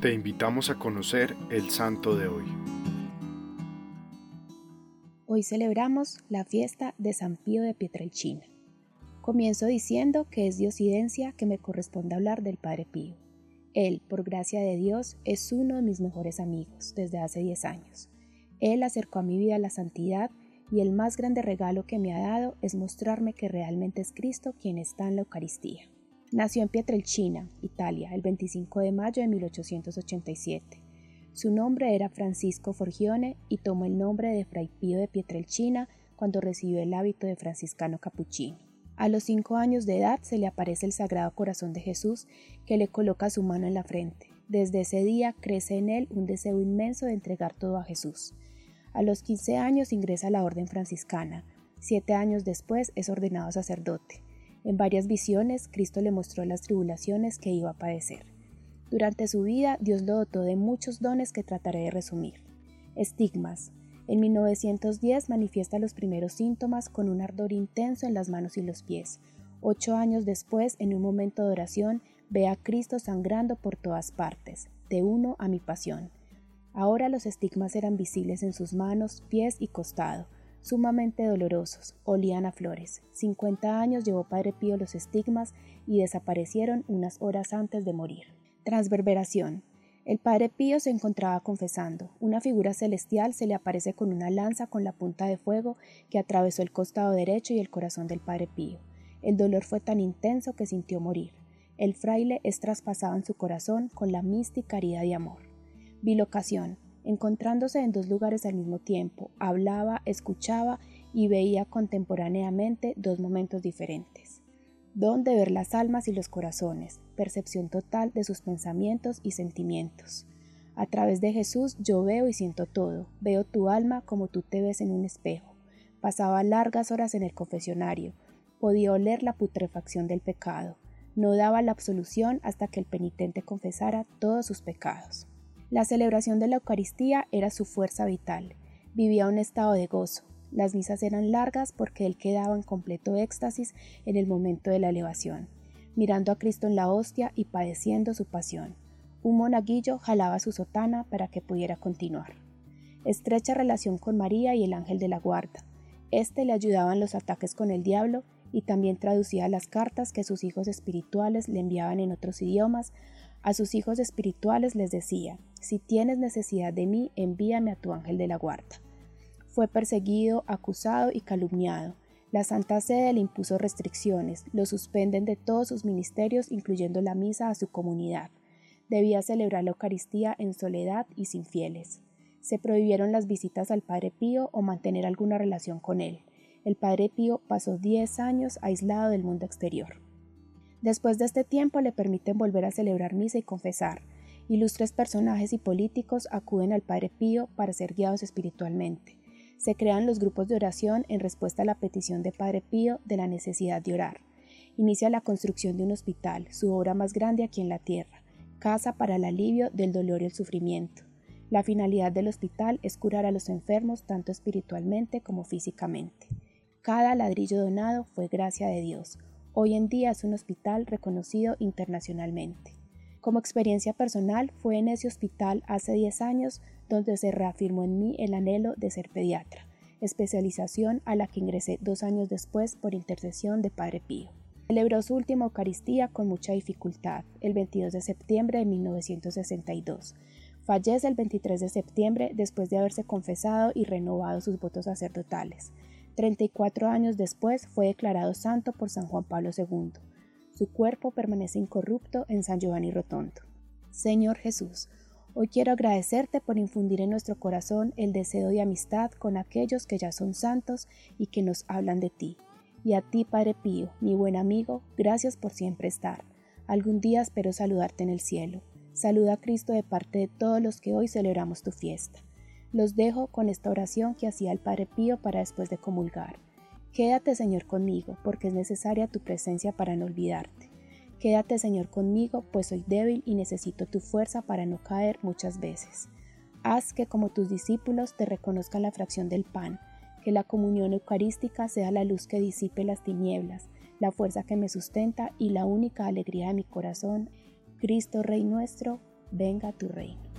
Te invitamos a conocer el santo de hoy. Hoy celebramos la fiesta de San Pío de Pietrelcina. Comienzo diciendo que es diosidencia que me corresponde hablar del Padre Pío. Él, por gracia de Dios, es uno de mis mejores amigos desde hace 10 años. Él acercó a mi vida la santidad y el más grande regalo que me ha dado es mostrarme que realmente es Cristo quien está en la Eucaristía. Nació en Pietrelcina, Italia, el 25 de mayo de 1887. Su nombre era Francisco Forgione y tomó el nombre de Fray Pío de Pietrelcina cuando recibió el hábito de franciscano capuchino. A los cinco años de edad se le aparece el Sagrado Corazón de Jesús que le coloca su mano en la frente. Desde ese día crece en él un deseo inmenso de entregar todo a Jesús. A los 15 años ingresa a la orden franciscana. Siete años después es ordenado sacerdote. En varias visiones, Cristo le mostró las tribulaciones que iba a padecer. Durante su vida, Dios lo dotó de muchos dones que trataré de resumir. Estigmas. En 1910 manifiesta los primeros síntomas con un ardor intenso en las manos y los pies. Ocho años después, en un momento de oración, ve a Cristo sangrando por todas partes. De uno a mi pasión. Ahora los estigmas eran visibles en sus manos, pies y costado sumamente dolorosos, olían a flores. 50 años llevó Padre Pío los estigmas y desaparecieron unas horas antes de morir. Transverberación. El Padre Pío se encontraba confesando. Una figura celestial se le aparece con una lanza con la punta de fuego que atravesó el costado derecho y el corazón del Padre Pío. El dolor fue tan intenso que sintió morir. El fraile es traspasado en su corazón con la mística herida de amor. Bilocación encontrándose en dos lugares al mismo tiempo, hablaba, escuchaba y veía contemporáneamente dos momentos diferentes. Don de ver las almas y los corazones, percepción total de sus pensamientos y sentimientos. A través de Jesús yo veo y siento todo, veo tu alma como tú te ves en un espejo. Pasaba largas horas en el confesionario, podía oler la putrefacción del pecado, no daba la absolución hasta que el penitente confesara todos sus pecados. La celebración de la Eucaristía era su fuerza vital. Vivía un estado de gozo. Las misas eran largas porque él quedaba en completo éxtasis en el momento de la elevación, mirando a Cristo en la hostia y padeciendo su pasión. Un monaguillo jalaba su sotana para que pudiera continuar. Estrecha relación con María y el ángel de la guarda. Este le ayudaba en los ataques con el diablo y también traducía las cartas que sus hijos espirituales le enviaban en otros idiomas. A sus hijos espirituales les decía, si tienes necesidad de mí, envíame a tu ángel de la guarda. Fue perseguido, acusado y calumniado. La Santa Sede le impuso restricciones, lo suspenden de todos sus ministerios, incluyendo la misa a su comunidad. Debía celebrar la Eucaristía en soledad y sin fieles. Se prohibieron las visitas al Padre Pío o mantener alguna relación con él. El Padre Pío pasó 10 años aislado del mundo exterior. Después de este tiempo le permiten volver a celebrar misa y confesar. Ilustres personajes y políticos acuden al Padre Pío para ser guiados espiritualmente. Se crean los grupos de oración en respuesta a la petición de Padre Pío de la necesidad de orar. Inicia la construcción de un hospital, su obra más grande aquí en la tierra, casa para el alivio del dolor y el sufrimiento. La finalidad del hospital es curar a los enfermos tanto espiritualmente como físicamente. Cada ladrillo donado fue gracia de Dios. Hoy en día es un hospital reconocido internacionalmente. Como experiencia personal, fue en ese hospital hace 10 años donde se reafirmó en mí el anhelo de ser pediatra, especialización a la que ingresé dos años después por intercesión de Padre Pío. Celebró su última Eucaristía con mucha dificultad, el 22 de septiembre de 1962. Fallece el 23 de septiembre después de haberse confesado y renovado sus votos sacerdotales. 34 años después fue declarado santo por San Juan Pablo II. Su cuerpo permanece incorrupto en San Giovanni Rotondo. Señor Jesús, hoy quiero agradecerte por infundir en nuestro corazón el deseo de amistad con aquellos que ya son santos y que nos hablan de ti. Y a ti, Padre Pío, mi buen amigo, gracias por siempre estar. Algún día espero saludarte en el cielo. Saluda a Cristo de parte de todos los que hoy celebramos tu fiesta. Los dejo con esta oración que hacía el Padre Pío para después de comulgar. Quédate, Señor, conmigo, porque es necesaria tu presencia para no olvidarte. Quédate, Señor, conmigo, pues soy débil y necesito tu fuerza para no caer muchas veces. Haz que como tus discípulos te reconozcan la fracción del pan, que la comunión eucarística sea la luz que disipe las tinieblas, la fuerza que me sustenta y la única alegría de mi corazón. Cristo Rey nuestro. venga tu reino.